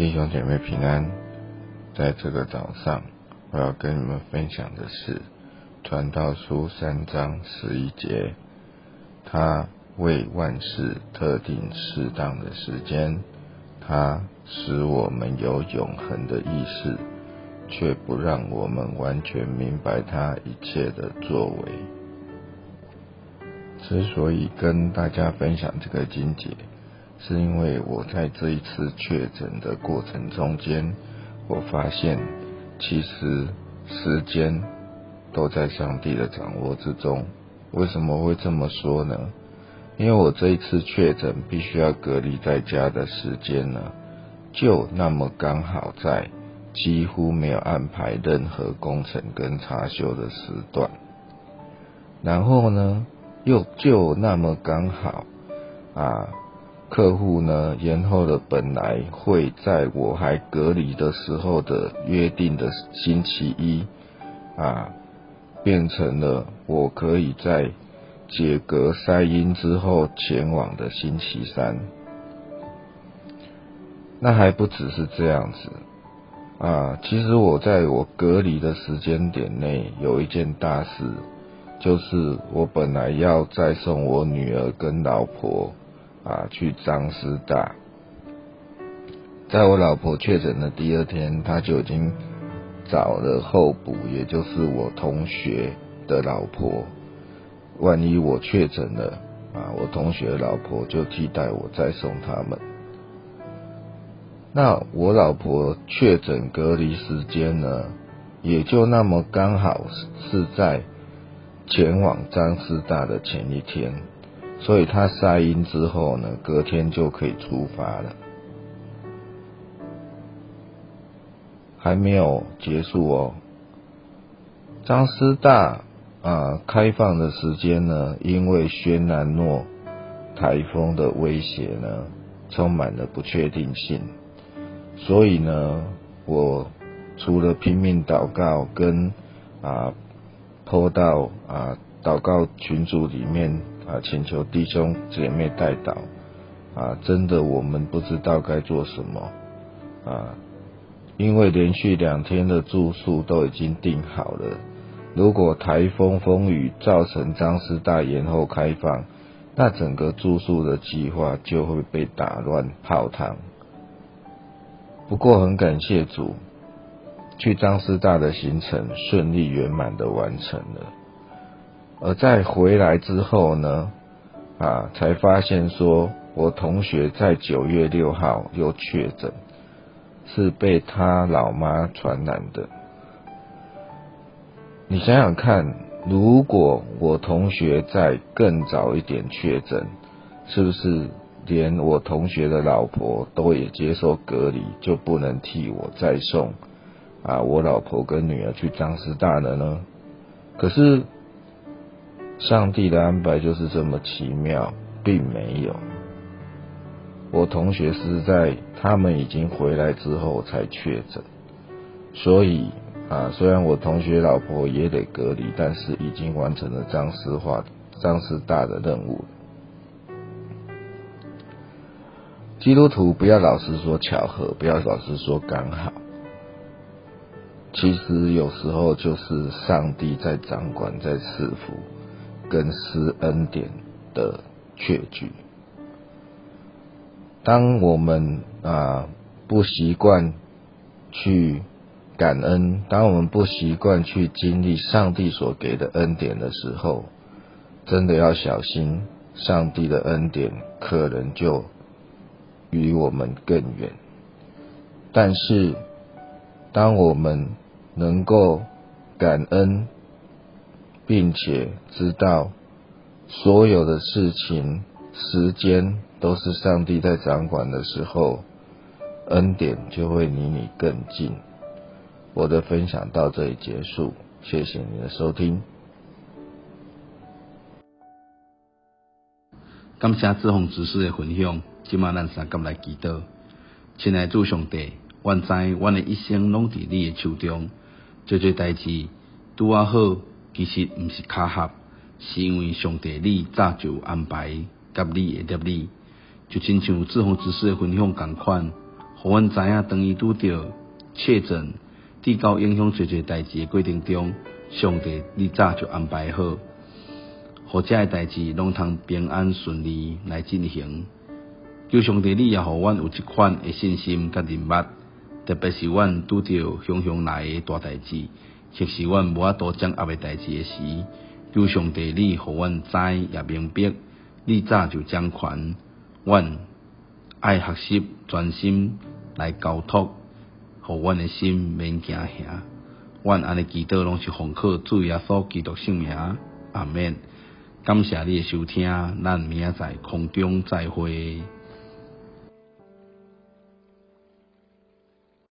弟兄姐妹平安，在这个早上，我要跟你们分享的是《传道书》三章十一节。他为万事特定适当的时间，他使我们有永恒的意识，却不让我们完全明白他一切的作为。之所以跟大家分享这个经节。是因为我在这一次确诊的过程中间，我发现其实时间都在上帝的掌握之中。为什么会这么说呢？因为我这一次确诊必须要隔离在家的时间呢，就那么刚好在几乎没有安排任何工程跟查修的时段，然后呢，又就那么刚好啊。客户呢延后了本来会在我还隔离的时候的约定的星期一啊，变成了我可以在解隔塞阴之后前往的星期三。那还不只是这样子啊，其实我在我隔离的时间点内有一件大事，就是我本来要再送我女儿跟老婆。啊，去张师大，在我老婆确诊的第二天，他就已经找了候补，也就是我同学的老婆。万一我确诊了，啊，我同学老婆就替代我再送他们。那我老婆确诊隔离时间呢，也就那么刚好是在前往张师大的前一天。所以他晒阴之后呢，隔天就可以出发了。还没有结束哦。张师大啊，开放的时间呢，因为轩南诺台风的威胁呢，充满了不确定性。所以呢，我除了拼命祷告跟啊，拖到啊祷告群组里面。啊，请求弟兄姐妹带导啊！真的，我们不知道该做什么啊，因为连续两天的住宿都已经订好了。如果台风风雨造成张师大延后开放，那整个住宿的计划就会被打乱泡汤。不过很感谢主，去张师大的行程顺利圆满的完成了。而在回来之后呢，啊，才发现说我同学在九月六号又确诊，是被他老妈传染的。你想想看，如果我同学在更早一点确诊，是不是连我同学的老婆都也接受隔离，就不能替我再送啊我老婆跟女儿去张师大了呢？可是。上帝的安排就是这么奇妙，并没有。我同学是在他们已经回来之后才确诊，所以啊，虽然我同学老婆也得隔离，但是已经完成了张师化、张师大的任务。基督徒不要老是说巧合，不要老是说刚好，其实有时候就是上帝在掌管，在赐福。跟施恩典的确据。当我们啊不习惯去感恩，当我们不习惯去经历上帝所给的恩典的时候，真的要小心，上帝的恩典可能就离我们更远。但是，当我们能够感恩。并且知道所有的事情、时间都是上帝在掌管的时候，恩典就会离你更近。我的分享到这里结束，谢谢你的收听。感谢志宏执事的分享，今晚咱三个来祈祷。亲爱的主上帝，愿知我的一生拢伫你的手中，做做代志拄啊好。其实毋是巧合，是因为上帝你早就安排甲你会入你，就亲像志宏之师的分享共款，互阮知影当伊拄着确诊、地高影响侪侪代志诶过程中，上帝你早就安排好，互遮诶代志拢通平安顺利来进行。求上帝你也互阮有即款诶信心甲认捌，特别是阮拄着汹汹来诶大代志，就是阮无法度掌握诶代志诶时，求上帝你互阮知也明白，你早就掌权，阮爱学习专心来交托，互阮诶心免惊吓。阮安尼祈祷拢是奉靠主耶稣基督圣名，阿免。感谢你诶收听，咱明仔载空中再会。